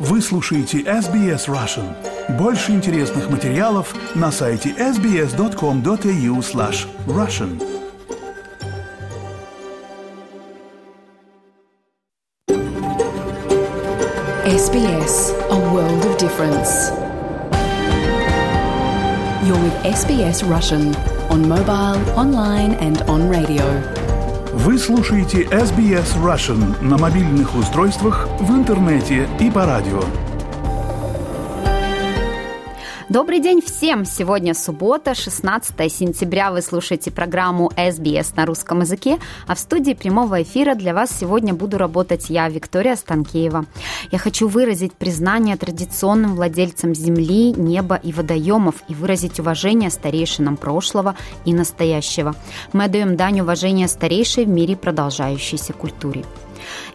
Вы слушаете SBS Russian. Больше интересных материалов на сайте sbs.com.au slash russian. SBS, a world of difference. You're with SBS Russian on mobile, online and on radio. Вы слушаете SBS Russian на мобильных устройствах, в интернете и по радио. Добрый день всем! Сегодня суббота, 16 сентября. Вы слушаете программу SBS на русском языке, а в студии прямого эфира для вас сегодня буду работать я, Виктория Станкеева. Я хочу выразить признание традиционным владельцам земли, неба и водоемов и выразить уважение старейшинам прошлого и настоящего. Мы отдаем дань уважения старейшей в мире продолжающейся культуре.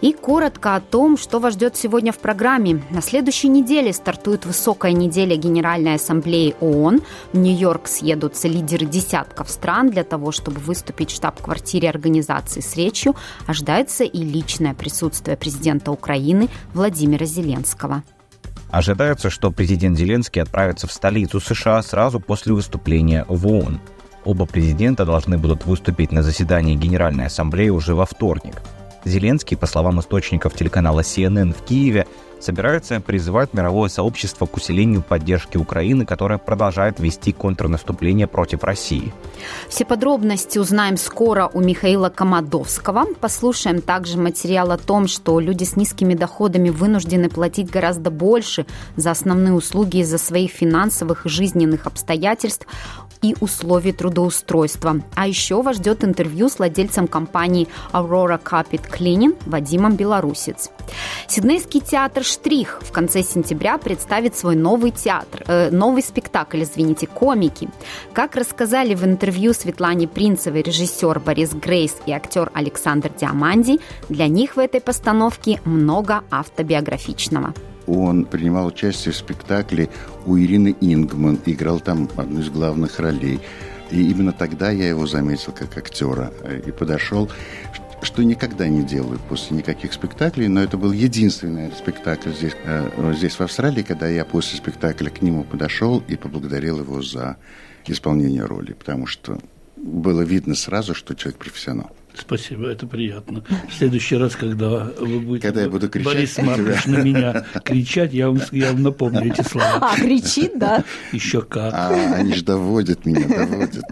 И коротко о том, что вас ждет сегодня в программе. На следующей неделе стартует высокая неделя Генеральной Ассамблеи ООН. В Нью-Йорк съедутся лидеры десятков стран для того, чтобы выступить в штаб-квартире организации с речью. Ожидается и личное присутствие президента Украины Владимира Зеленского. Ожидается, что президент Зеленский отправится в столицу США сразу после выступления в ООН. Оба президента должны будут выступить на заседании Генеральной Ассамблеи уже во вторник – Зеленский, по словам источников телеканала CNN в Киеве, собирается призывать мировое сообщество к усилению поддержки Украины, которая продолжает вести контрнаступление против России. Все подробности узнаем скоро у Михаила Комадовского. Послушаем также материал о том, что люди с низкими доходами вынуждены платить гораздо больше за основные услуги из-за своих финансовых и жизненных обстоятельств и условий трудоустройства. А еще вас ждет интервью с владельцем компании Aurora Carpet Cleaning Вадимом Белорусец. Сиднейский театр «Штрих» в конце сентября представит свой новый театр, э, новый спектакль, извините, «Комики». Как рассказали в интервью Светлане Принцевой режиссер Борис Грейс и актер Александр Диаманди, для них в этой постановке много автобиографичного он принимал участие в спектакле у Ирины Ингман, играл там одну из главных ролей. И именно тогда я его заметил как актера э, и подошел, что никогда не делаю после никаких спектаклей, но это был единственный спектакль здесь, э, здесь в Австралии, когда я после спектакля к нему подошел и поблагодарил его за исполнение роли, потому что было видно сразу, что человек профессионал. Спасибо, это приятно. В следующий раз, когда вы будете, когда я буду кричать Борис Маркович на меня кричать, я вам, я вам напомню эти слова. А, кричит, да? Еще как. А, они же доводят меня, доводят.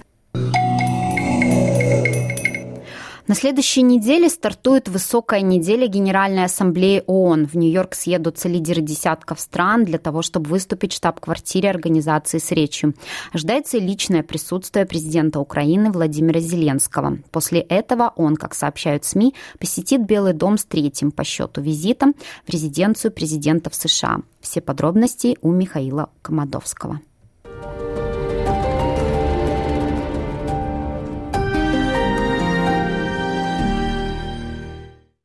На следующей неделе стартует высокая неделя Генеральной Ассамблеи ООН. В Нью-Йорк съедутся лидеры десятков стран для того, чтобы выступить в штаб-квартире организации с речью. Ожидается личное присутствие президента Украины Владимира Зеленского. После этого он, как сообщают СМИ, посетит Белый дом с третьим по счету визитом в резиденцию президентов США. Все подробности у Михаила Комадовского.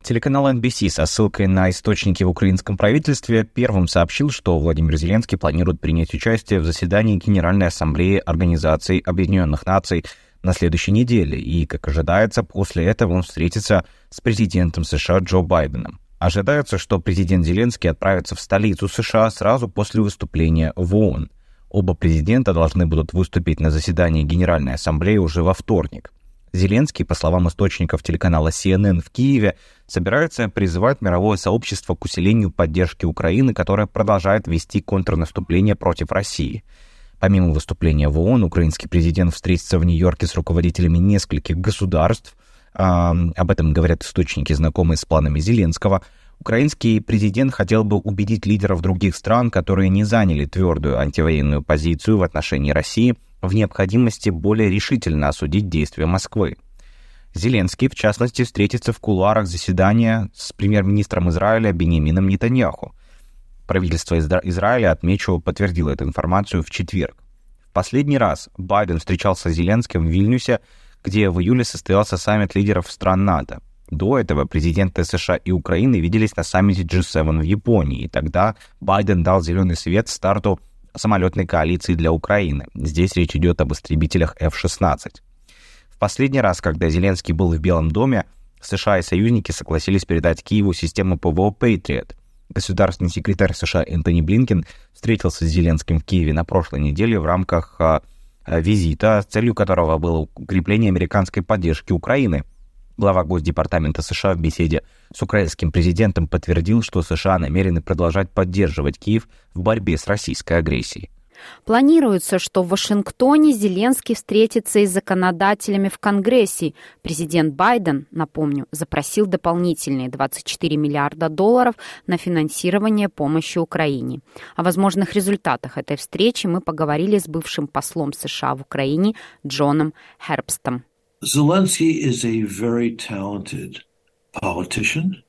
Телеканал NBC со ссылкой на источники в украинском правительстве первым сообщил, что Владимир Зеленский планирует принять участие в заседании Генеральной Ассамблеи Организации Объединенных Наций на следующей неделе, и, как ожидается, после этого он встретится с президентом США Джо Байденом. Ожидается, что президент Зеленский отправится в столицу США сразу после выступления в ООН. Оба президента должны будут выступить на заседании Генеральной Ассамблеи уже во вторник. Зеленский, по словам источников телеканала CNN в Киеве, собирается призывать мировое сообщество к усилению поддержки Украины, которая продолжает вести контрнаступление против России. Помимо выступления в ООН, украинский президент встретится в Нью-Йорке с руководителями нескольких государств. Об этом говорят источники, знакомые с планами Зеленского. Украинский президент хотел бы убедить лидеров других стран, которые не заняли твердую антивоенную позицию в отношении России – в необходимости более решительно осудить действия Москвы. Зеленский, в частности, встретится в кулуарах заседания с премьер-министром Израиля Бенемином Нетаньяху. Правительство Изра- Израиля, отмечу, подтвердило эту информацию в четверг. В последний раз Байден встречался с Зеленским в Вильнюсе, где в июле состоялся саммит лидеров стран НАТО. До этого президенты США и Украины виделись на саммите G7 в Японии, и тогда Байден дал зеленый свет старту самолетной коалиции для Украины. Здесь речь идет об истребителях F-16. В последний раз, когда Зеленский был в Белом доме, США и союзники согласились передать Киеву систему ПВО Patriot. Государственный секретарь США Энтони Блинкен встретился с Зеленским в Киеве на прошлой неделе в рамках а, визита, целью которого было укрепление американской поддержки Украины. Глава Госдепартамента США в беседе с украинским президентом подтвердил, что США намерены продолжать поддерживать Киев в борьбе с российской агрессией. Планируется, что в Вашингтоне Зеленский встретится и с законодателями в Конгрессе. Президент Байден, напомню, запросил дополнительные 24 миллиарда долларов на финансирование помощи Украине. О возможных результатах этой встречи мы поговорили с бывшим послом США в Украине Джоном Хербстом. Zelensky is a very talented politician.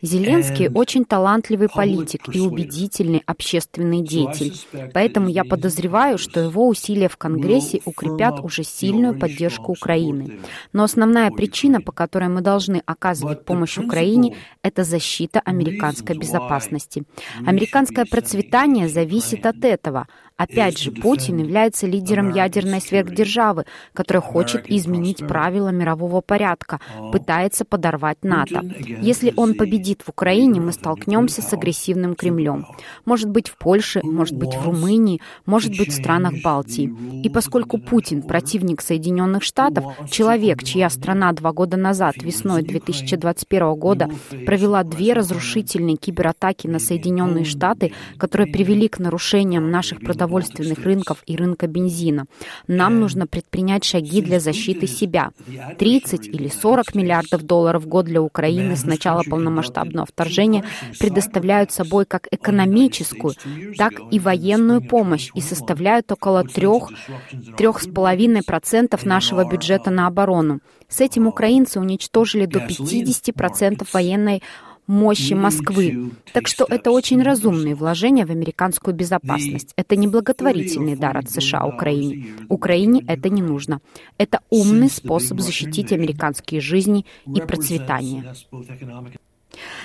Зеленский очень талантливый политик и убедительный общественный деятель. Поэтому я подозреваю, что его усилия в Конгрессе укрепят уже сильную поддержку Украины. Но основная причина, по которой мы должны оказывать помощь Украине, это защита американской безопасности. Американское процветание зависит от этого. Опять же, Путин является лидером ядерной сверхдержавы, которая хочет изменить правила мирового порядка, пытается подорвать НАТО. Если он победит в Украине, мы столкнемся с агрессивным Кремлем. Может быть, в Польше, может быть, в Румынии, может быть, в странах Балтии. И поскольку Путин противник Соединенных Штатов, человек, чья страна два года назад, весной 2021 года, провела две разрушительные кибератаки на Соединенные Штаты, которые привели к нарушениям наших продовольственных продовольственных рынков и рынка бензина. Нам нужно предпринять шаги для защиты себя. 30 или 40 миллиардов долларов в год для Украины с начала полномасштабного вторжения предоставляют собой как экономическую, так и военную помощь и составляют около 3-3,5% нашего бюджета на оборону. С этим украинцы уничтожили до 50% военной мощи Москвы. Так что это очень разумные вложения в американскую безопасность. Это не благотворительный дар от США Украине. Украине это не нужно. Это умный способ защитить американские жизни и процветание.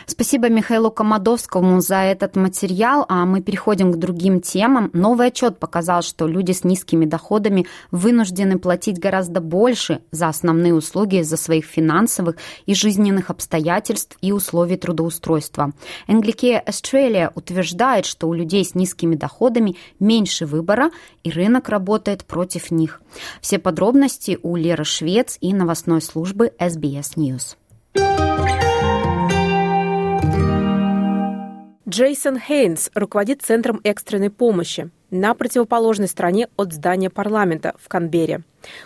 Спасибо Михаилу Комадовскому за этот материал, а мы переходим к другим темам. Новый отчет показал, что люди с низкими доходами вынуждены платить гораздо больше за основные услуги из-за своих финансовых и жизненных обстоятельств и условий трудоустройства. Anglicare Australia утверждает, что у людей с низкими доходами меньше выбора, и рынок работает против них. Все подробности у Леры Швец и новостной службы SBS News. Джейсон Хейнс руководит Центром экстренной помощи на противоположной стороне от здания парламента в Канберре.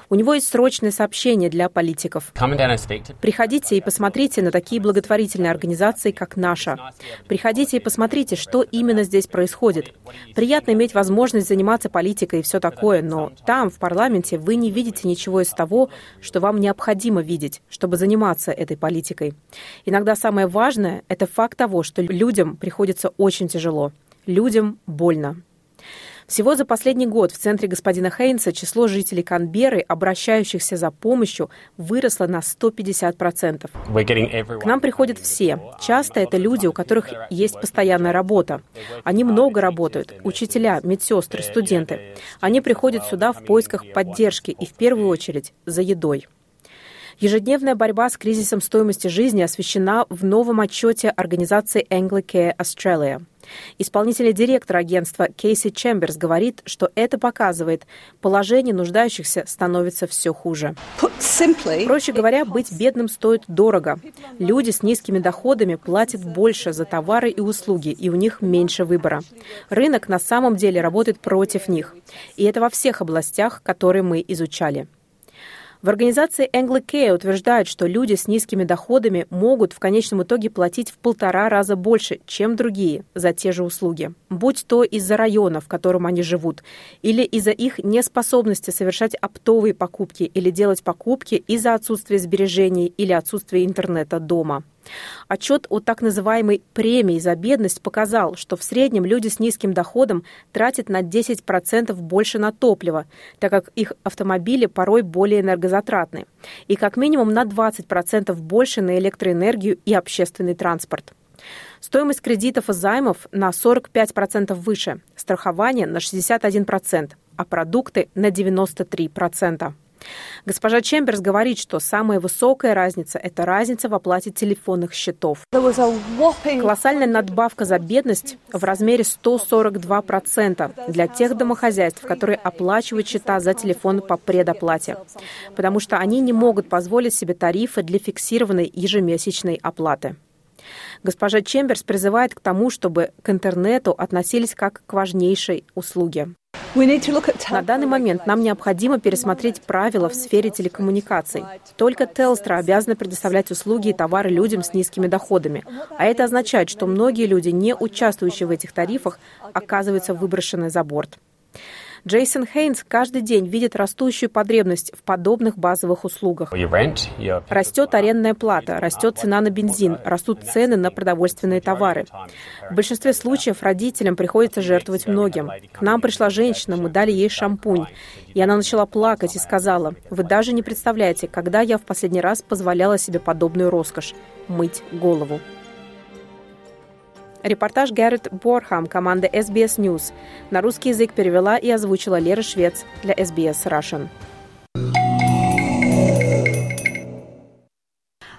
У него есть срочное сообщение для политиков. Приходите и посмотрите на такие благотворительные организации, как наша. Приходите и посмотрите, что именно здесь происходит. Приятно иметь возможность заниматься политикой и все такое, но там, в парламенте, вы не видите ничего из того, что вам необходимо видеть, чтобы заниматься этой политикой. Иногда самое важное — это факт того, что людям приходится очень тяжело. Людям больно. Всего за последний год в центре господина Хейнса число жителей Канберы, обращающихся за помощью, выросло на 150%. К нам приходят все. Часто это люди, у которых есть постоянная работа. Они много работают. Учителя, медсестры, студенты. Они приходят сюда в поисках поддержки и в первую очередь за едой. Ежедневная борьба с кризисом стоимости жизни освещена в новом отчете организации Anglicare Australia. Исполнительный директор агентства Кейси Чемберс говорит, что это показывает, положение нуждающихся становится все хуже. Проще говоря, быть бедным стоит дорого. Люди с низкими доходами платят больше за товары и услуги, и у них меньше выбора. Рынок на самом деле работает против них. И это во всех областях, которые мы изучали. В организации Anglicare утверждают, что люди с низкими доходами могут в конечном итоге платить в полтора раза больше, чем другие, за те же услуги. Будь то из-за района, в котором они живут, или из-за их неспособности совершать оптовые покупки или делать покупки из-за отсутствия сбережений или отсутствия интернета дома. Отчет о так называемой премии за бедность показал, что в среднем люди с низким доходом тратят на 10% больше на топливо, так как их автомобили порой более энергозатратны, и как минимум на 20% больше на электроэнергию и общественный транспорт. Стоимость кредитов и займов на 45% выше, страхование на 61%, а продукты на 93%. Госпожа Чемберс говорит, что самая высокая разница – это разница в оплате телефонных счетов. Колоссальная надбавка за бедность в размере 142% для тех домохозяйств, которые оплачивают счета за телефон по предоплате, потому что они не могут позволить себе тарифы для фиксированной ежемесячной оплаты. Госпожа Чемберс призывает к тому, чтобы к интернету относились как к важнейшей услуге. На данный момент нам необходимо пересмотреть правила в сфере телекоммуникаций. Только Telstra обязана предоставлять услуги и товары людям с низкими доходами. А это означает, что многие люди, не участвующие в этих тарифах, оказываются выброшены за борт. Джейсон Хейнс каждый день видит растущую потребность в подобных базовых услугах. Растет арендная плата, растет цена на бензин, растут цены на продовольственные товары. В большинстве случаев родителям приходится жертвовать многим. К нам пришла женщина, мы дали ей шампунь. И она начала плакать и сказала, «Вы даже не представляете, когда я в последний раз позволяла себе подобную роскошь – мыть голову». Репортаж Гаррет Борхам, команда SBS News. На русский язык перевела и озвучила Лера Швец для SBS Russian.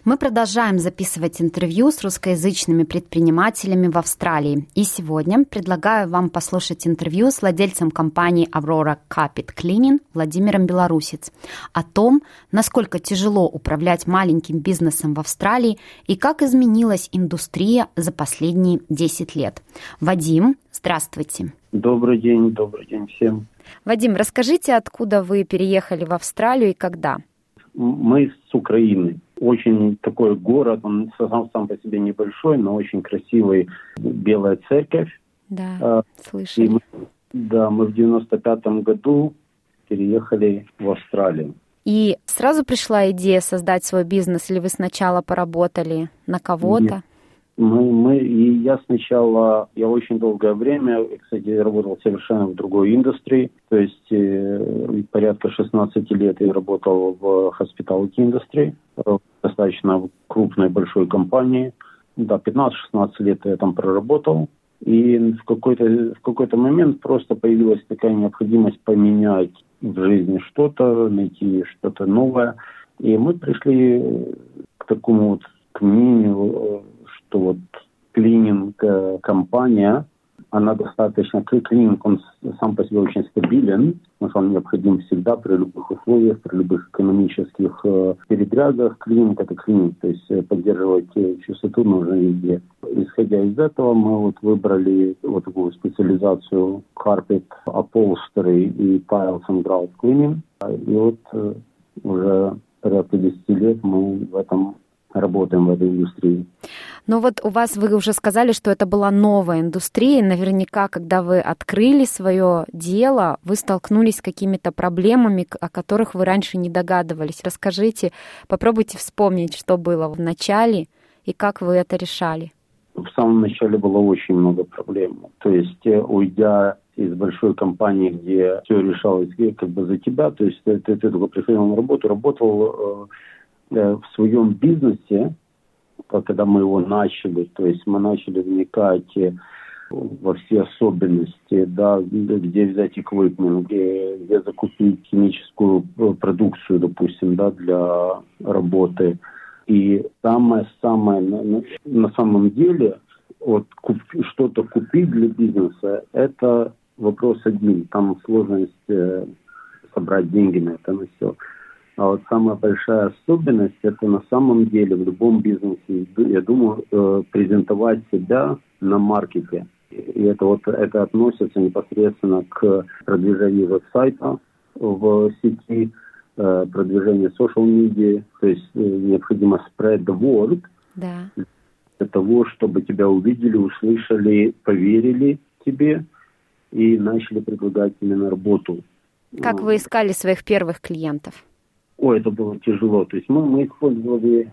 Мы продолжаем записывать интервью с русскоязычными предпринимателями в Австралии. И сегодня предлагаю вам послушать интервью с владельцем компании Aurora Carpet Cleaning Владимиром Белорусец о том, насколько тяжело управлять маленьким бизнесом в Австралии и как изменилась индустрия за последние 10 лет. Вадим, здравствуйте. Добрый день, добрый день всем. Вадим, расскажите, откуда вы переехали в Австралию и когда? Мы с Украины. Очень такой город, он сам, сам по себе небольшой, но очень красивый. Белая церковь. Да, а, слышали. Мы, да, мы в 95-м году переехали в Австралию. И сразу пришла идея создать свой бизнес, или вы сначала поработали на кого-то? Мы, мы, и я сначала, я очень долгое время, кстати, работал совершенно в другой индустрии, то есть э, порядка 16 лет я работал в hospitality индустрии, в достаточно крупной большой компании. Да, 15-16 лет я там проработал. И в какой-то в какой-то момент просто появилась такая необходимость поменять в жизни что-то, найти что-то новое. И мы пришли к такому вот к мнению, что вот клининг-компания, она достаточно, клининг, он сам по себе очень стабилен, но он необходим всегда при любых условиях, при любых экономических э, передрягах. Клининг – это клининг, то есть э, поддерживать э, чистоту нужно везде. Исходя из этого, мы вот выбрали вот такую специализацию carpet, upholstery и tiles and grout cleaning. И вот э, уже порядка 10 лет мы в этом работаем в этой индустрии. Но вот у вас, вы уже сказали, что это была новая индустрия. Наверняка, когда вы открыли свое дело, вы столкнулись с какими-то проблемами, о которых вы раньше не догадывались. Расскажите, попробуйте вспомнить, что было в начале и как вы это решали. В самом начале было очень много проблем. То есть, э, уйдя из большой компании, где все решалось э, как бы за тебя, то есть ты, ты, ты только приходил на работу, работал э, э в своем бизнесе, когда мы его начали, то есть мы начали вникать э, во все особенности, да, где взять эквипмент, где, где закупить химическую э, продукцию, допустим, да, для работы. И самое-самое на, самом деле, вот куп, что-то купить для бизнеса, это вопрос один. Там сложность э, собрать деньги на это, на все. А вот самая большая особенность это на самом деле в любом бизнесе, я думаю, э, презентовать себя на маркете. И это вот это относится непосредственно к продвижению веб-сайта в сети, э, продвижению social media, то есть э, необходимо spread the word да. для того, чтобы тебя увидели, услышали, поверили тебе и начали предлагать именно работу. Как вы искали своих первых клиентов? Ой, это было тяжело. То есть мы, мы использовали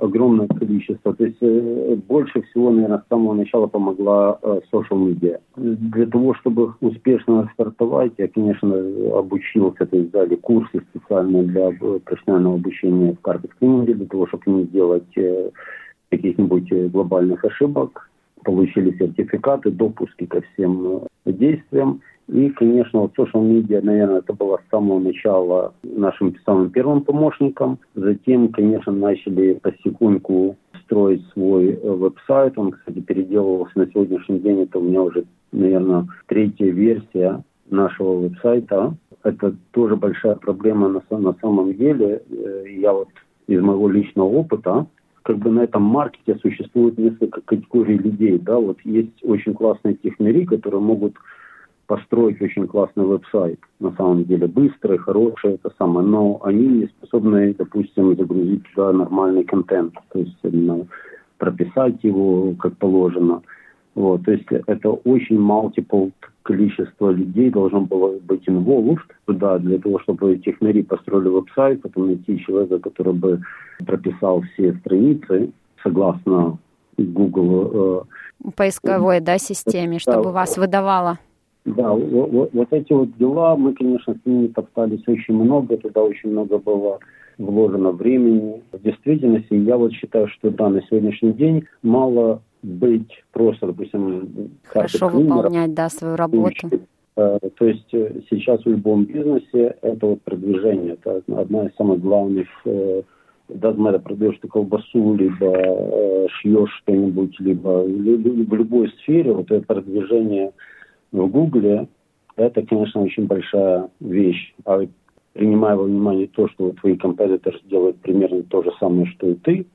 огромное количество. То есть э, больше всего, наверное, с самого начала помогла э, social media. Для того, чтобы успешно стартовать, я, конечно, обучился, то есть дали курсы специальные для профессионального обучения в карпет-клининге, для того, чтобы не делать э, каких-нибудь глобальных ошибок. Получили сертификаты, допуски ко всем действиям. И, конечно, вот social media, наверное, это было с самого начала нашим самым первым помощником. Затем, конечно, начали потихоньку строить свой э, веб-сайт. Он, кстати, переделывался на сегодняшний день. Это у меня уже, наверное, третья версия нашего веб-сайта. Это тоже большая проблема на самом деле. Э, я вот из моего личного опыта как бы на этом маркете существует несколько категорий людей. Да? Вот есть очень классные технари, которые могут построить очень классный веб-сайт. На самом деле быстрый, хороший, это самое. Но они не способны, допустим, загрузить туда нормальный контент. То есть именно прописать его как положено. Вот, то есть это очень multiple количество людей должно было быть involved туда, для того, чтобы технари построили веб-сайт, потом найти человека, который бы прописал все страницы согласно Google. Э, Поисковой, да, системе, чтобы да, вас выдавало. Да, вот, вот эти вот дела, мы, конечно, с ними топтались очень много, туда очень много было вложено времени. В действительности, я вот считаю, что да, на сегодняшний день мало быть просто, допустим, хорошо выполнять, да, свою работу. Э, то есть э, сейчас в любом бизнесе это вот продвижение, это одна из самых главных даже когда продаешь ты колбасу, либо э, шьешь что-нибудь, либо в любой сфере, вот это продвижение в Гугле, это, конечно, очень большая вещь. А принимая во внимание то, что твои компетиторы делают примерно то же самое, что и ты,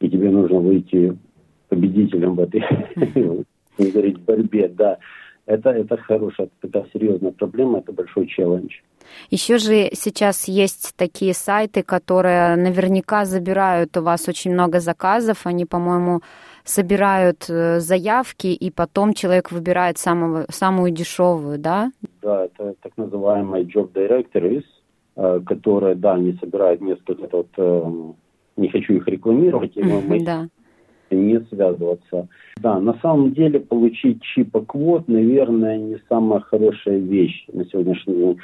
и тебе нужно выйти победителем в этой говорить, борьбе, да, это, это хорошая, такая серьезная проблема, это большой челлендж. Еще же сейчас есть такие сайты, которые наверняка забирают у вас очень много заказов. Они, по-моему, собирают э, заявки, и потом человек выбирает самого, самую дешевую, да? Да, это так называемые job directories, э, которые, да, они собирают несколько, вот, э, не хочу их рекламировать, мы да не связываться. Да, на самом деле получить чипа квот, наверное, не самая хорошая вещь на сегодняшний день.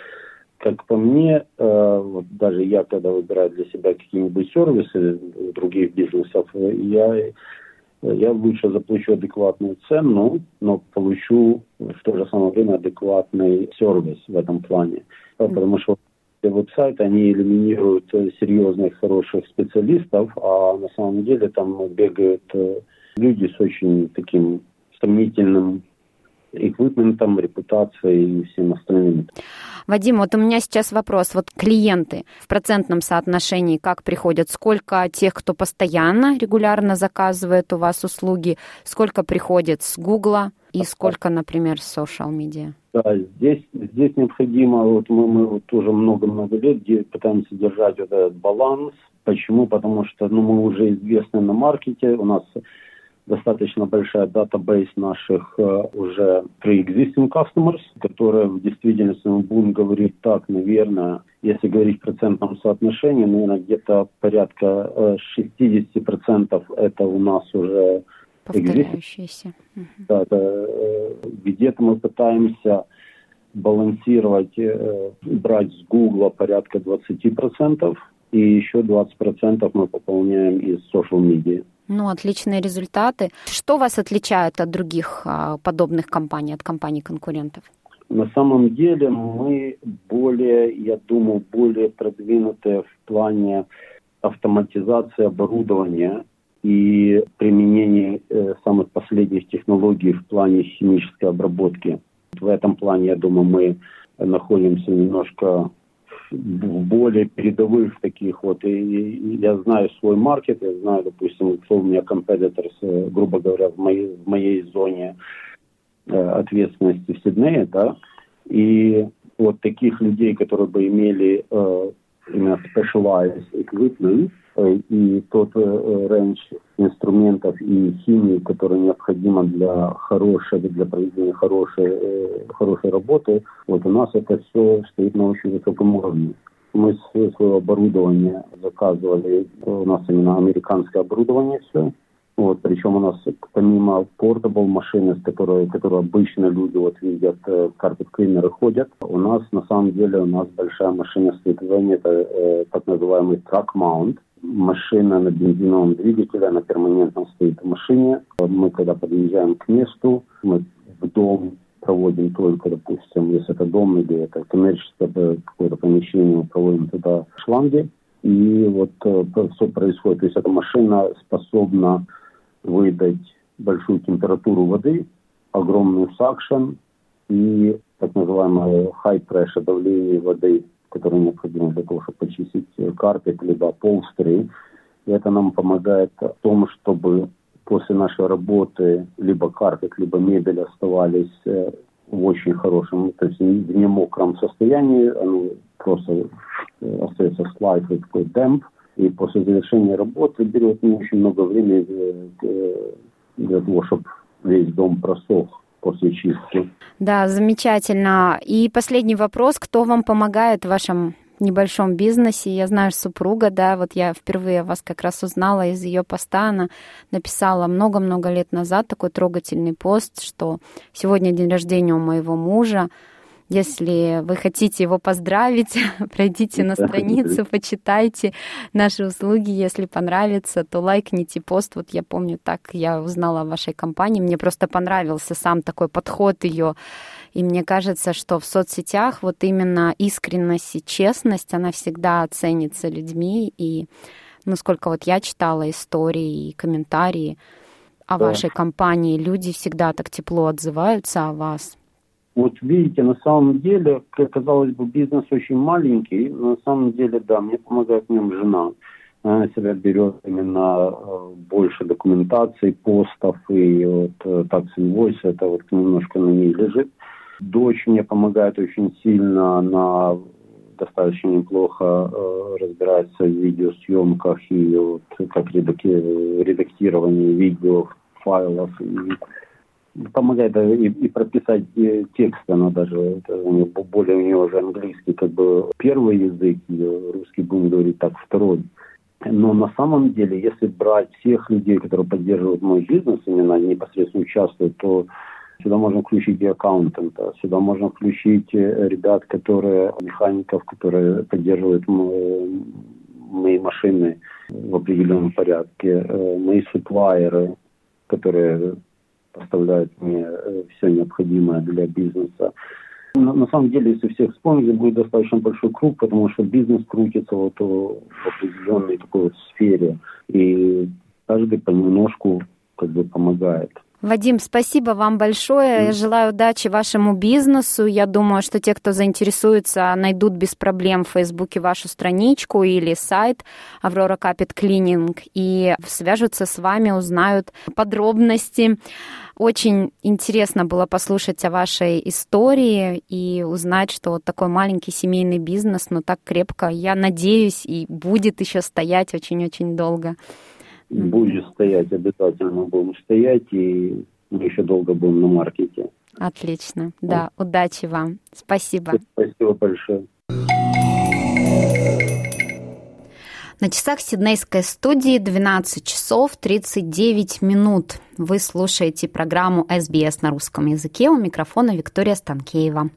Как по мне, э, вот даже я, когда выбираю для себя какие-нибудь сервисы других бизнесов, я, я лучше заплачу адекватную цену, но получу в то же самое время адекватный сервис в этом плане. Потому что веб-сайт, они элиминируют э, серьезных, хороших специалистов, а на самом деле там бегают э, люди с очень таким сомнительным эквипментом, репутацией и всем остальным. Вадим, вот у меня сейчас вопрос. Вот клиенты в процентном соотношении как приходят? Сколько тех, кто постоянно, регулярно заказывает у вас услуги? Сколько приходит с Гугла? И сколько, например, с social media? Да, здесь, здесь необходимо, вот мы, мы вот уже много-много лет пытаемся держать вот этот баланс. Почему? Потому что ну, мы уже известны на маркете, у нас достаточно большая датабейс наших uh, уже pre-existing customers, которые в действительности мы будем говорить так, наверное, если говорить в процентном соотношении, наверное, где-то порядка uh, э, 60% это у нас уже повторяющиеся. Да, да, э, где-то мы пытаемся балансировать, э, брать с Гугла порядка 20%, и еще 20% мы пополняем из social media. Ну, отличные результаты. Что вас отличает от других а, подобных компаний, от компаний-конкурентов? На самом деле мы более, я думаю, более продвинутые в плане автоматизации оборудования и применение э, самых последних технологий в плане химической обработки. В этом плане, я думаю, мы находимся немножко в более передовых таких вот. И, и я знаю свой маркет, я знаю, допустим, кто у меня компетитор, грубо говоря, в моей, в моей зоне э, ответственности в Сиднее, да, и вот таких людей, которые бы имели э, specialized equipment, Э, и тот э, рейндж инструментов и химии, которая необходима для хорошей, для проведения хорошей, э, хорошей работы, вот у нас это все стоит на очень высоком уровне. Мы свое оборудование заказывали, у нас именно американское оборудование все, вот, причем у нас помимо портабл машины, с которой, которую обычно люди вот видят, карпет клинеры ходят, у нас на самом деле у нас большая машина в зоне, это э, так называемый truck mount, машина на бензиновом двигателе, она перманентно стоит в машине. Мы, когда подъезжаем к месту, мы в дом проводим только, допустим, если это дом или это коммерческое какое-то помещение, мы проводим туда шланги. И вот э, что происходит. То есть эта машина способна выдать большую температуру воды, огромную сакшен и так называемое high pressure давление воды, которое необходимо для того, чтобы почистить карпет, либо полстрей. И это нам помогает в том, чтобы после нашей работы либо карпет, либо мебель оставались э, в очень хорошем, то есть в не мокром состоянии, оно просто э, остается слайд, такой демп, и после завершения работы берет не очень много времени э, для того, чтобы весь дом просох после чистки. Да, замечательно. И последний вопрос. Кто вам помогает в вашем небольшом бизнесе. Я знаю супруга, да, вот я впервые вас как раз узнала из ее поста. Она написала много-много лет назад такой трогательный пост, что сегодня день рождения у моего мужа. Если вы хотите его поздравить, пройдите на страницу, почитайте наши услуги. Если понравится, то лайкните пост. Вот я помню, так я узнала о вашей компании. Мне просто понравился сам такой подход ее и мне кажется, что в соцсетях вот именно искренность и честность, она всегда ценится людьми. И ну, сколько вот я читала истории и комментарии о да. вашей компании, люди всегда так тепло отзываются о вас. Вот видите, на самом деле, казалось бы, бизнес очень маленький, но на самом деле, да, мне помогает в нем жена. Она на себя берет именно э, больше документации, постов и вот э, так инвойс, это вот немножко на ней лежит. Дочь мне помогает очень сильно, она достаточно неплохо э, разбирается в видеосъемках и вот как редакти- редактирование видео, файлов. И помогает и, и прописать э, текст, она даже, это у нее, более у нее уже английский как бы первый язык, русский будем говорить так, второй. Но на самом деле, если брать всех людей, которые поддерживают мой бизнес, именно непосредственно участвуют, то Сюда можно включить и аккаунтента, сюда можно включить э, ребят, которые, механиков, которые поддерживают мои машины в определенном порядке, э, мои суплайеры, которые поставляют мне э, все необходимое для бизнеса. На, на самом деле, если всех вспомнить, будет достаточно большой круг, потому что бизнес крутится вот в определенной такой вот сфере, и каждый понемножку как бы помогает. Вадим, спасибо вам большое. Я желаю удачи вашему бизнесу. Я думаю, что те, кто заинтересуется, найдут без проблем в Фейсбуке вашу страничку или сайт Аврора Капит Клининг и свяжутся с вами, узнают подробности. Очень интересно было послушать о вашей истории и узнать, что вот такой маленький семейный бизнес, но так крепко, я надеюсь, и будет еще стоять очень-очень долго будет стоять, обязательно будем стоять, и мы еще долго будем на маркете. Отлично. Да, да. удачи вам. Спасибо. Спасибо большое. На часах Сиднейской студии 12 часов 39 минут. Вы слушаете программу «СБС» на русском языке. У микрофона Виктория Станкеева.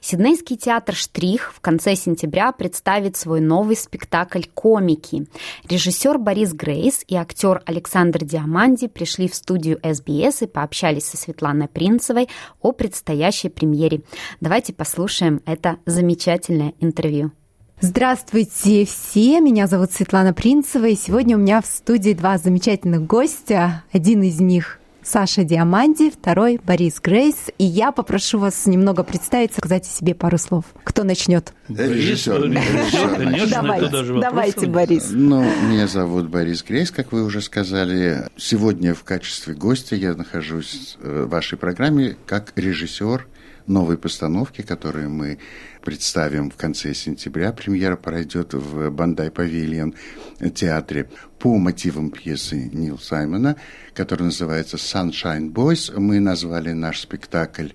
Сиднейский театр «Штрих» в конце сентября представит свой новый спектакль «Комики». Режиссер Борис Грейс и актер Александр Диаманди пришли в студию СБС и пообщались со Светланой Принцевой о предстоящей премьере. Давайте послушаем это замечательное интервью. Здравствуйте все, меня зовут Светлана Принцева, и сегодня у меня в студии два замечательных гостя. Один из них Саша Диаманди, второй Борис Грейс. И я попрошу вас немного представиться, сказать о себе пару слов. Кто начнет? Режиссер. Давайте, давайте, Борис. Ну, меня зовут Борис Грейс, как вы уже сказали. Сегодня в качестве гостя я нахожусь э, в вашей программе как режиссер новой постановки, которую мы представим в конце сентября. Премьера пройдет в Бандай Павильон театре по мотивам пьесы Нил Саймона, которая называется Sunshine Boys. Мы назвали наш спектакль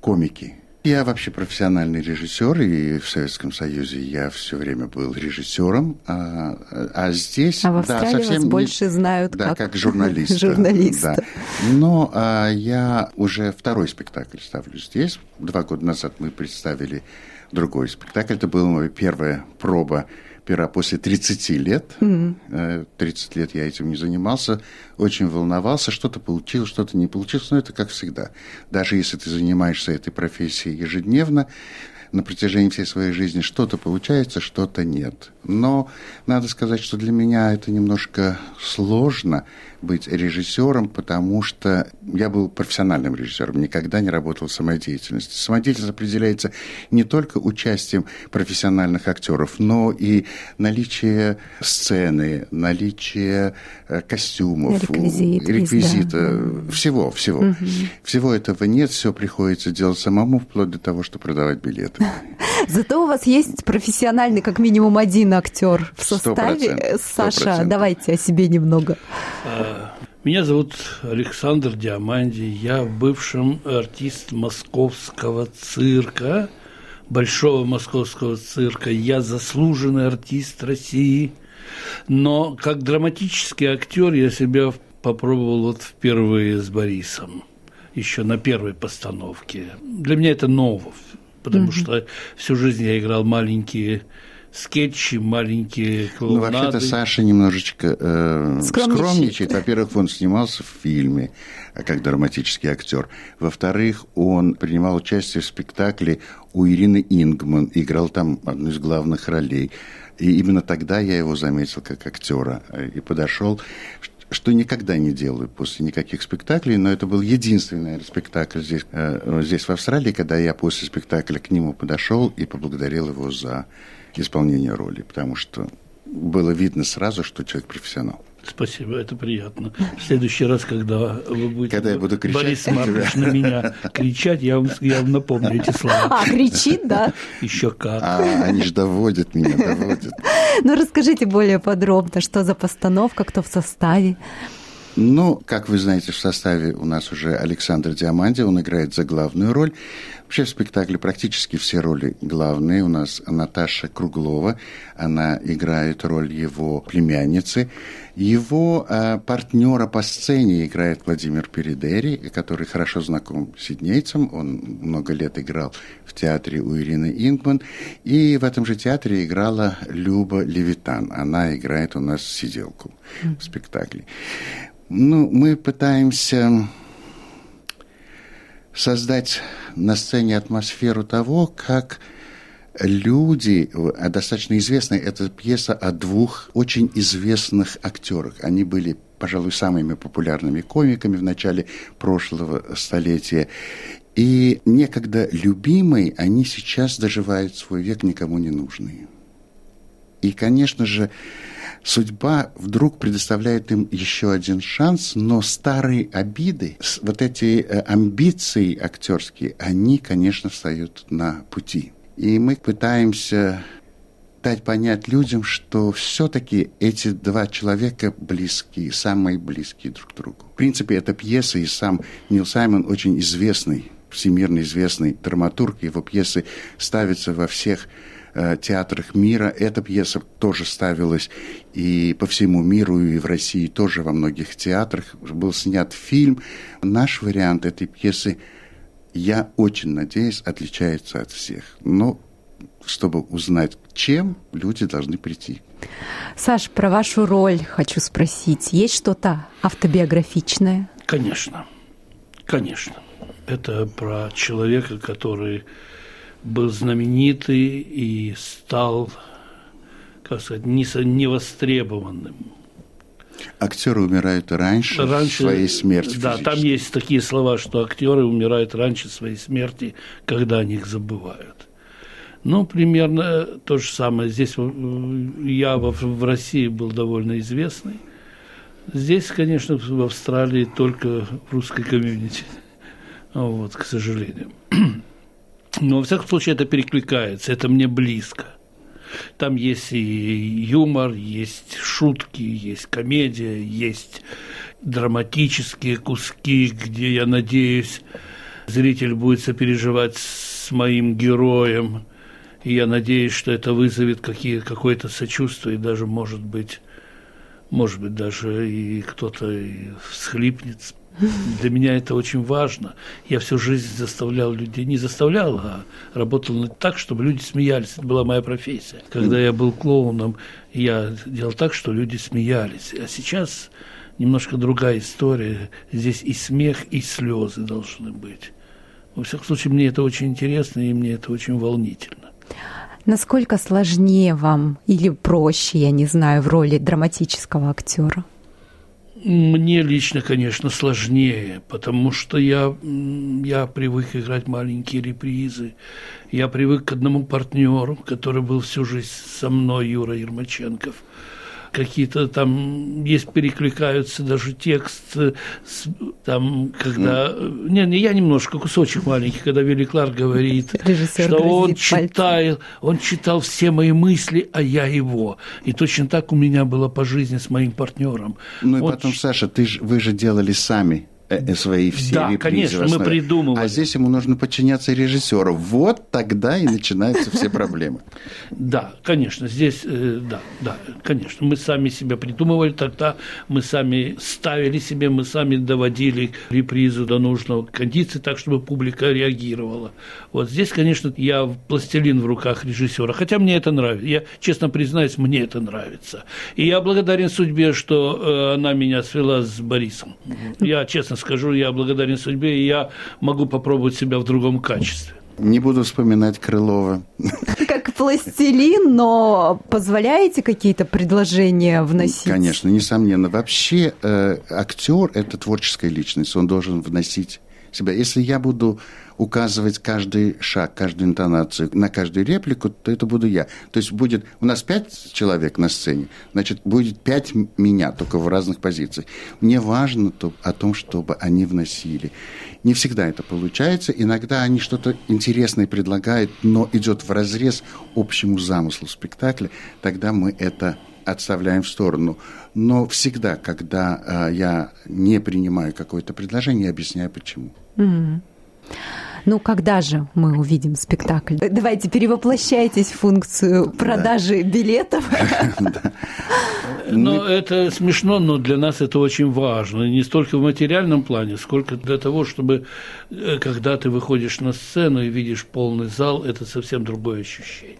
«Комики». Я вообще профессиональный режиссер, и в Советском Союзе я все время был режиссером, а, а здесь... А в Австралии да, совсем вас больше знают да, как, как журналиста. журналиста. Да. Но а, я уже второй спектакль ставлю здесь. Два года назад мы представили другой спектакль. Это была моя первая проба пера после 30 лет. Mm-hmm. 30 лет я этим не занимался, очень волновался, что-то получилось, что-то не получилось, но это как всегда. Даже если ты занимаешься этой профессией ежедневно, на протяжении всей своей жизни что-то получается, что-то нет. Но надо сказать, что для меня это немножко сложно быть режиссером, потому что я был профессиональным режиссером, никогда не работал в самодеятельности. Самодеятельность определяется не только участием профессиональных актеров, но и наличие сцены, наличие э, костюмов, Реквизит, реквизита, да. всего, всего. Угу. Всего этого нет, все приходится делать самому, вплоть до того, что продавать билеты. Зато у вас есть профессиональный, как минимум, один актер в составе. 100%, 100%. Саша, давайте о себе немного. А, меня зовут Александр Диаманди. Я бывший артист московского цирка, большого московского цирка. Я заслуженный артист России. Но как драматический актер я себя попробовал вот впервые с Борисом еще на первой постановке. Для меня это ново потому mm-hmm. что всю жизнь я играл маленькие скетчи, маленькие клоунады. Ну, вообще-то Саша немножечко э, скромничает. Во-первых, он снимался в фильме а как драматический актер. Во-вторых, он принимал участие в спектакле у Ирины Ингман, играл там одну из главных ролей. И именно тогда я его заметил как актера э, и подошел что никогда не делаю после никаких спектаклей, но это был единственный спектакль здесь, э, здесь в Австралии, когда я после спектакля к нему подошел и поблагодарил его за исполнение роли, потому что было видно сразу, что человек профессионал. Спасибо, это приятно. В следующий раз, когда вы будете когда я буду кричать, Борис Маркович на меня кричать, я вам, я вам напомню эти слова. А, кричит, да? Еще как. А, они же доводят меня, доводят. Ну, расскажите более подробно, что за постановка, кто в составе. Ну, как вы знаете, в составе у нас уже Александр Диаманди, он играет за главную роль. Вообще в спектакле практически все роли главные. У нас Наташа Круглова, она играет роль его племянницы. Его э, партнера по сцене играет Владимир Передери, который хорошо знаком с сиднейцем. Он много лет играл в театре у Ирины Ингман. И в этом же театре играла Люба Левитан. Она играет у нас сиделку в спектакле. Ну, мы пытаемся создать на сцене атмосферу того, как люди, достаточно известная эта пьеса о двух очень известных актерах. Они были, пожалуй, самыми популярными комиками в начале прошлого столетия. И некогда любимые, они сейчас доживают свой век никому не нужные. И, конечно же, судьба вдруг предоставляет им еще один шанс, но старые обиды, вот эти э, амбиции актерские, они, конечно, встают на пути. И мы пытаемся дать понять людям, что все-таки эти два человека близкие, самые близкие друг к другу. В принципе, эта пьеса и сам Нил Саймон очень известный, всемирно известный драматург. Его пьесы ставятся во всех Э, театрах мира. Эта пьеса тоже ставилась и по всему миру, и в России тоже во многих театрах. Был снят фильм. Наш вариант этой пьесы, я очень надеюсь, отличается от всех. Но чтобы узнать, чем люди должны прийти. Саш, про вашу роль хочу спросить. Есть что-то автобиографичное? Конечно. Конечно. Это про человека, который был знаменитый и стал, как сказать, невостребованным. Актеры умирают раньше, раньше своей смерти. Да, там есть такие слова, что актеры умирают раньше своей смерти, когда о них забывают. Ну, примерно то же самое. Здесь я в России был довольно известный. Здесь, конечно, в Австралии только в русской комьюнити. Вот, к сожалению. Но, во всяком случае, это перекликается, это мне близко. Там есть и юмор, есть шутки, есть комедия, есть драматические куски, где, я надеюсь, зритель будет сопереживать с моим героем. И я надеюсь, что это вызовет какие, какое-то сочувствие, и даже, может быть, может быть, даже и кто-то всхлипнет Для меня это очень важно. Я всю жизнь заставлял людей, не заставлял, а работал так, чтобы люди смеялись. Это была моя профессия. Когда я был клоуном, я делал так, что люди смеялись. А сейчас немножко другая история. Здесь и смех, и слезы должны быть. Во всяком случае, мне это очень интересно, и мне это очень волнительно. Насколько сложнее вам или проще, я не знаю, в роли драматического актера? Мне лично, конечно, сложнее, потому что я, я привык играть маленькие репризы. Я привык к одному партнеру, который был всю жизнь со мной, Юра Ермаченков – какие-то там есть перекликаются даже текст там когда mm. не, не я немножко кусочек маленький когда Вилли Кларк говорит Режиссер что он читал он читал все мои мысли а я его и точно так у меня было по жизни с моим партнером ну и вот. потом Саша ты ж, вы же делали сами свои все да, конечно, мы придумывали. А здесь ему нужно подчиняться режиссеру. Вот тогда и начинаются все проблемы. Да, конечно, здесь, э, да, да, конечно. Мы сами себя придумывали тогда, мы сами ставили себе, мы сами доводили репризу до нужного кондиции, так, чтобы публика реагировала. Вот здесь, конечно, я пластилин в руках режиссера, хотя мне это нравится. Я, честно признаюсь, мне это нравится. И я благодарен судьбе, что она меня свела с Борисом. Я, честно скажу, я благодарен судьбе, и я могу попробовать себя в другом качестве. Не буду вспоминать Крылова. Как пластилин, но позволяете какие-то предложения вносить? Конечно, несомненно. Вообще э, актер – это творческая личность, он должен вносить себя. Если я буду указывать каждый шаг, каждую интонацию, на каждую реплику, то это буду я. То есть будет у нас пять человек на сцене, значит, будет пять меня, только в разных позициях. Мне важно то, о том, чтобы они вносили. Не всегда это получается. Иногда они что-то интересное предлагают, но идет в разрез общему замыслу спектакля. Тогда мы это отставляем в сторону. Но всегда, когда э, я не принимаю какое-то предложение, я объясняю почему. Mm-hmm. Ну, когда же мы увидим спектакль? Давайте перевоплощайтесь в функцию продажи да. билетов. Ну, это смешно, но для нас это очень важно. Не столько в материальном плане, сколько для того, чтобы, э, когда ты выходишь на сцену и видишь полный зал, это совсем другое ощущение.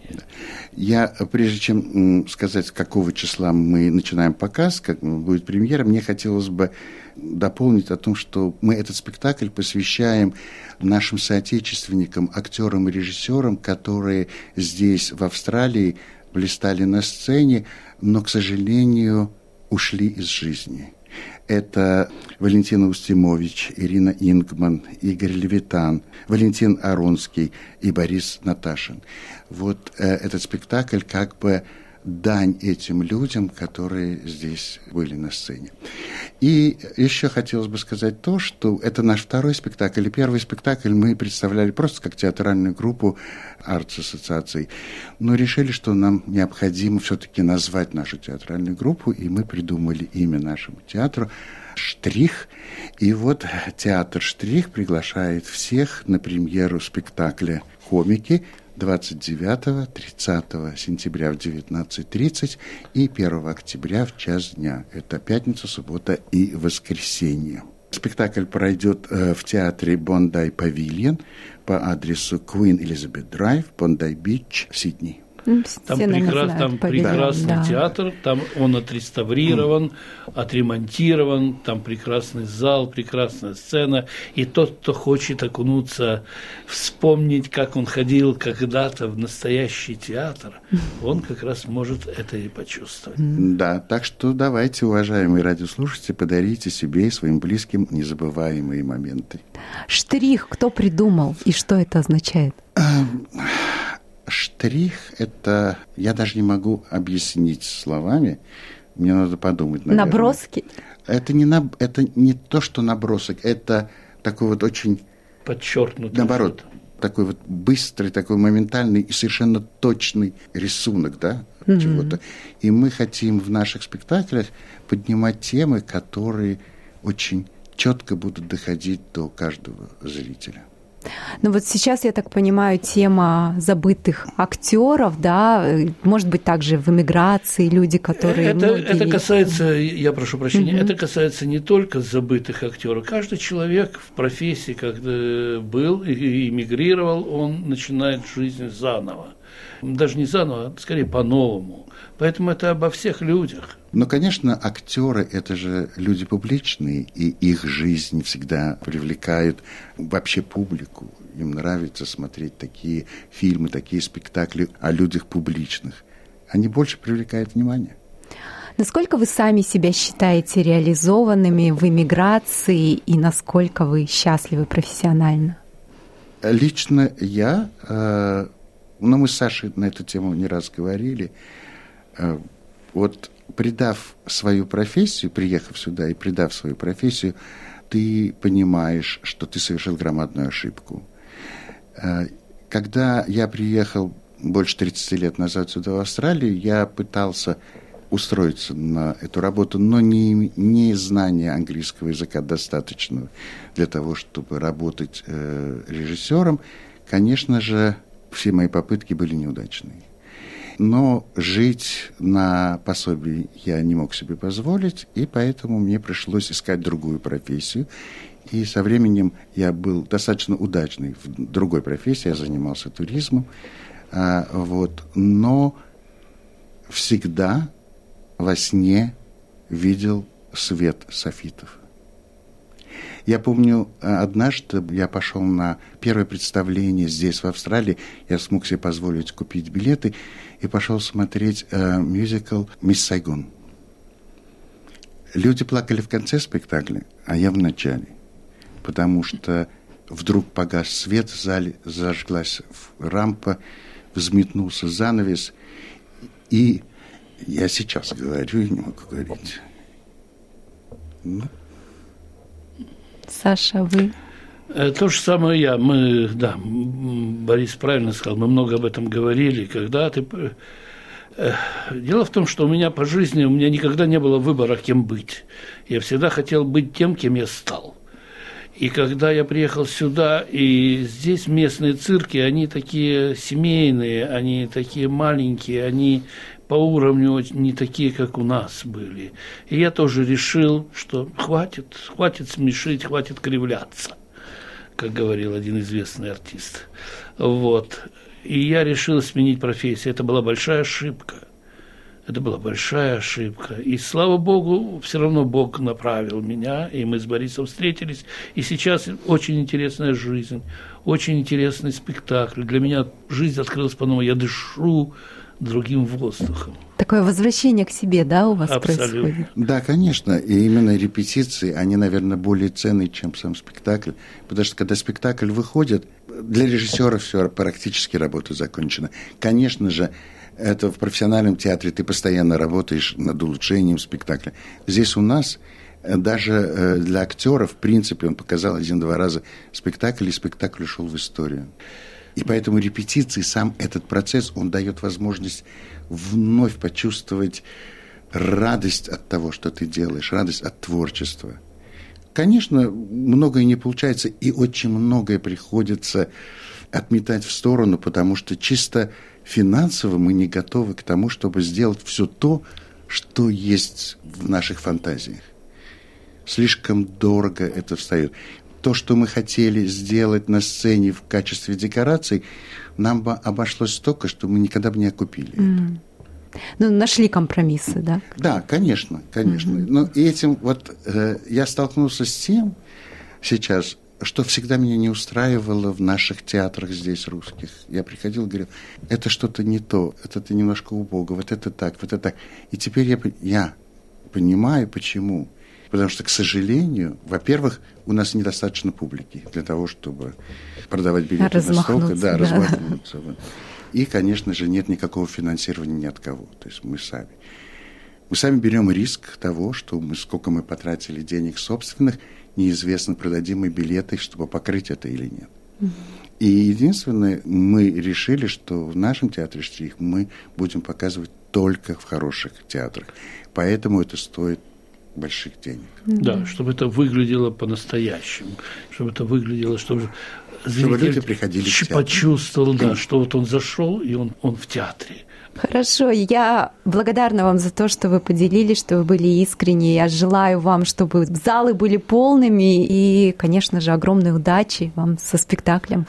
Я, прежде чем сказать, с какого числа мы начинаем показ, как будет премьера, мне хотелось бы дополнить о том, что мы этот спектакль посвящаем нашим соотечественникам, актерам и режиссерам, которые здесь, в Австралии, блистали на сцене, но, к сожалению, ушли из жизни. Это Валентина Устимович, Ирина Ингман, Игорь Левитан, Валентин Аронский и Борис Наташин. Вот э, этот спектакль как бы дань этим людям, которые здесь были на сцене. И еще хотелось бы сказать то, что это наш второй спектакль. И первый спектакль мы представляли просто как театральную группу арт-ассоциаций. Но решили, что нам необходимо все-таки назвать нашу театральную группу, и мы придумали имя нашему театру «Штрих». И вот театр «Штрих» приглашает всех на премьеру спектакля «Комики» 29-30 сентября в 19.30 и 1 октября в час дня. Это пятница, суббота и воскресенье. Спектакль пройдет э, в театре Бондай Павильон по адресу Queen Elizabeth Drive, Бондай Бич, Сидней. Там, прекрас, там прекрасный да. театр, там он отреставрирован, отремонтирован, там прекрасный зал, прекрасная сцена. И тот, кто хочет окунуться, вспомнить, как он ходил когда-то в настоящий театр, он как раз может это и почувствовать. Да, так что давайте, уважаемые радиослушатели, подарите себе и своим близким незабываемые моменты. Штрих кто придумал и что это означает? Штрих – это, я даже не могу объяснить словами, мне надо подумать, наверное. Наброски? Это не, на, это не то, что набросок, это такой вот очень... Подчеркнутый. Наоборот, такой вот быстрый, такой моментальный и совершенно точный рисунок, да, mm-hmm. чего-то. И мы хотим в наших спектаклях поднимать темы, которые очень четко будут доходить до каждого зрителя. Ну вот сейчас, я так понимаю, тема забытых актеров, да, может быть, также в эмиграции люди, которые... Это, это касается, я прошу прощения, угу. это касается не только забытых актеров. Каждый человек в профессии, когда был и эмигрировал, он начинает жизнь заново. Даже не заново, а скорее по-новому. Поэтому это обо всех людях. Но, конечно, актеры – это же люди публичные, и их жизнь всегда привлекает вообще публику. Им нравится смотреть такие фильмы, такие спектакли о людях публичных. Они больше привлекают внимание. Насколько вы сами себя считаете реализованными в эмиграции и насколько вы счастливы профессионально? Лично я, э, ну мы с Сашей на эту тему не раз говорили, вот предав свою профессию, приехав сюда и предав свою профессию, ты понимаешь, что ты совершил громадную ошибку. Э, когда я приехал больше 30 лет назад сюда, в Австралию, я пытался устроиться на эту работу, но не, не знания английского языка достаточного для того, чтобы работать э, режиссером. Конечно же, все мои попытки были неудачные. Но жить на пособии я не мог себе позволить, и поэтому мне пришлось искать другую профессию. И со временем я был достаточно удачный в другой профессии, я занимался туризмом. А, вот, но всегда во сне видел свет софитов. Я помню, а, однажды я пошел на первое представление здесь, в Австралии. Я смог себе позволить купить билеты и пошел смотреть э, мюзикл «Мисс Сайгон». Люди плакали в конце спектакля, а я в начале. Потому что вдруг погас свет в зале, зажглась рампа, взметнулся занавес. И я сейчас говорю и не могу говорить. Ну, Саша, вы? Э, то же самое я. Мы, да, Борис правильно сказал, мы много об этом говорили. Когда ты... Э, дело в том, что у меня по жизни, у меня никогда не было выбора, кем быть. Я всегда хотел быть тем, кем я стал. И когда я приехал сюда, и здесь местные цирки, они такие семейные, они такие маленькие, они по уровню не такие, как у нас были. И я тоже решил, что хватит, хватит смешить, хватит кривляться, как говорил один известный артист. Вот. И я решил сменить профессию. Это была большая ошибка. Это была большая ошибка. И слава Богу, все равно Бог направил меня, и мы с Борисом встретились. И сейчас очень интересная жизнь, очень интересный спектакль. Для меня жизнь открылась по-новому. Я дышу, другим воздухом. Такое возвращение к себе, да, у вас Абсолютно. происходит? Да, конечно. И именно репетиции, они, наверное, более ценные, чем сам спектакль. Потому что когда спектакль выходит, для режиссера все практически работа закончена. Конечно же, это в профессиональном театре ты постоянно работаешь над улучшением спектакля. Здесь у нас э, даже э, для актера, в принципе, он показал один-два раза спектакль, и спектакль ушел в историю. И поэтому репетиции, сам этот процесс, он дает возможность вновь почувствовать радость от того, что ты делаешь, радость от творчества. Конечно, многое не получается, и очень многое приходится отметать в сторону, потому что чисто финансово мы не готовы к тому, чтобы сделать все то, что есть в наших фантазиях. Слишком дорого это встает то, что мы хотели сделать на сцене в качестве декораций, нам бы обошлось столько, что мы никогда бы не окупили mm. Ну, нашли компромиссы, да? Да, конечно, конечно. Mm-hmm. Но этим вот э, я столкнулся с тем сейчас, что всегда меня не устраивало в наших театрах здесь русских. Я приходил и говорил, это что-то не то, это ты немножко убого, вот это так, вот это так. И теперь я, я понимаю, почему. Потому что, к сожалению, во-первых, у нас недостаточно публики для того, чтобы продавать билеты настолько, да, да. размахнуться. И, конечно же, нет никакого финансирования ни от кого. То есть мы сами. Мы сами берем риск того, что мы, сколько мы потратили денег собственных, неизвестно, продадим мы билеты, чтобы покрыть это или нет. И единственное, мы решили, что в нашем театре «Штрих» мы будем показывать только в хороших театрах. Поэтому это стоит больших денег. Да, чтобы это выглядело по-настоящему, чтобы это выглядело, чтобы чтобы люди приходили в почувствовал, да, что вот он зашел и он, он в театре. Хорошо, я благодарна вам за то, что вы поделились, что вы были искренни. Я желаю вам, чтобы залы были полными и, конечно же, огромной удачи вам со спектаклем.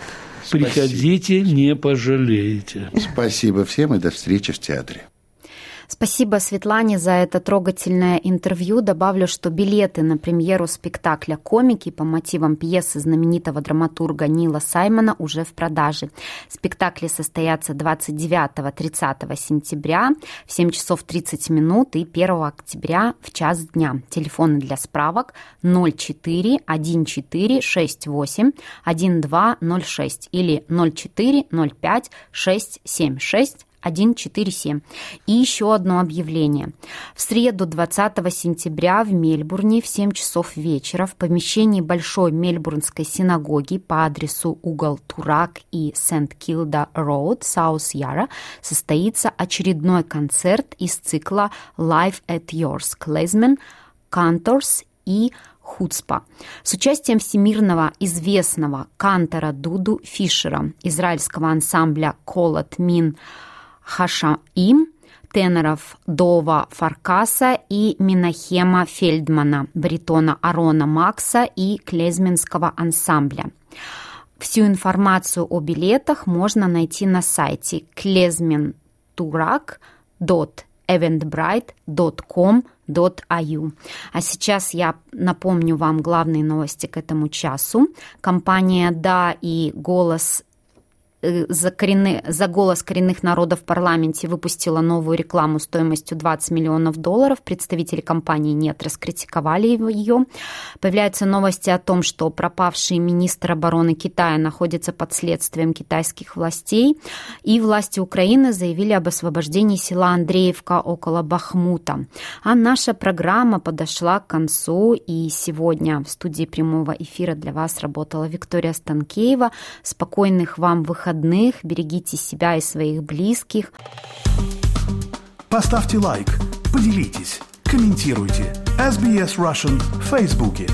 Приходите, не пожалеете. Спасибо всем и до встречи в театре. Спасибо Светлане за это трогательное интервью. Добавлю, что билеты на премьеру спектакля «Комики» по мотивам пьесы знаменитого драматурга Нила Саймона уже в продаже. Спектакли состоятся 29-30 сентября в 7 часов 30 минут и 1 октября в час дня. Телефоны для справок 04 14 68 1206 или 04 05 676 147. И еще одно объявление. В среду 20 сентября в Мельбурне в 7 часов вечера в помещении Большой Мельбурнской синагоги по адресу угол Турак и Сент-Килда Роуд, Саус Яра, состоится очередной концерт из цикла Live at Yours, Клейзмен, Кантors и Хуцпа с участием всемирного известного кантора Дуду Фишера, израильского ансамбля Колот Мин Хашаим, теноров Дова Фаркаса и Минахема Фельдмана, баритона Арона Макса и клезминского ансамбля. Всю информацию о билетах можно найти на сайте klezminturak.eventbrite.com.au. А сейчас я напомню вам главные новости к этому часу. Компания «Да» и «Голос за, коренные, за голос коренных народов в парламенте выпустила новую рекламу стоимостью 20 миллионов долларов. Представители компании «Нет» раскритиковали ее. Появляются новости о том, что пропавший министр обороны Китая находится под следствием китайских властей. И власти Украины заявили об освобождении села Андреевка около Бахмута. А наша программа подошла к концу. И сегодня в студии прямого эфира для вас работала Виктория Станкеева. Спокойных вам выходных выходных. Берегите себя и своих близких. Поставьте лайк, поделитесь, комментируйте. SBS Russian в Фейсбуке.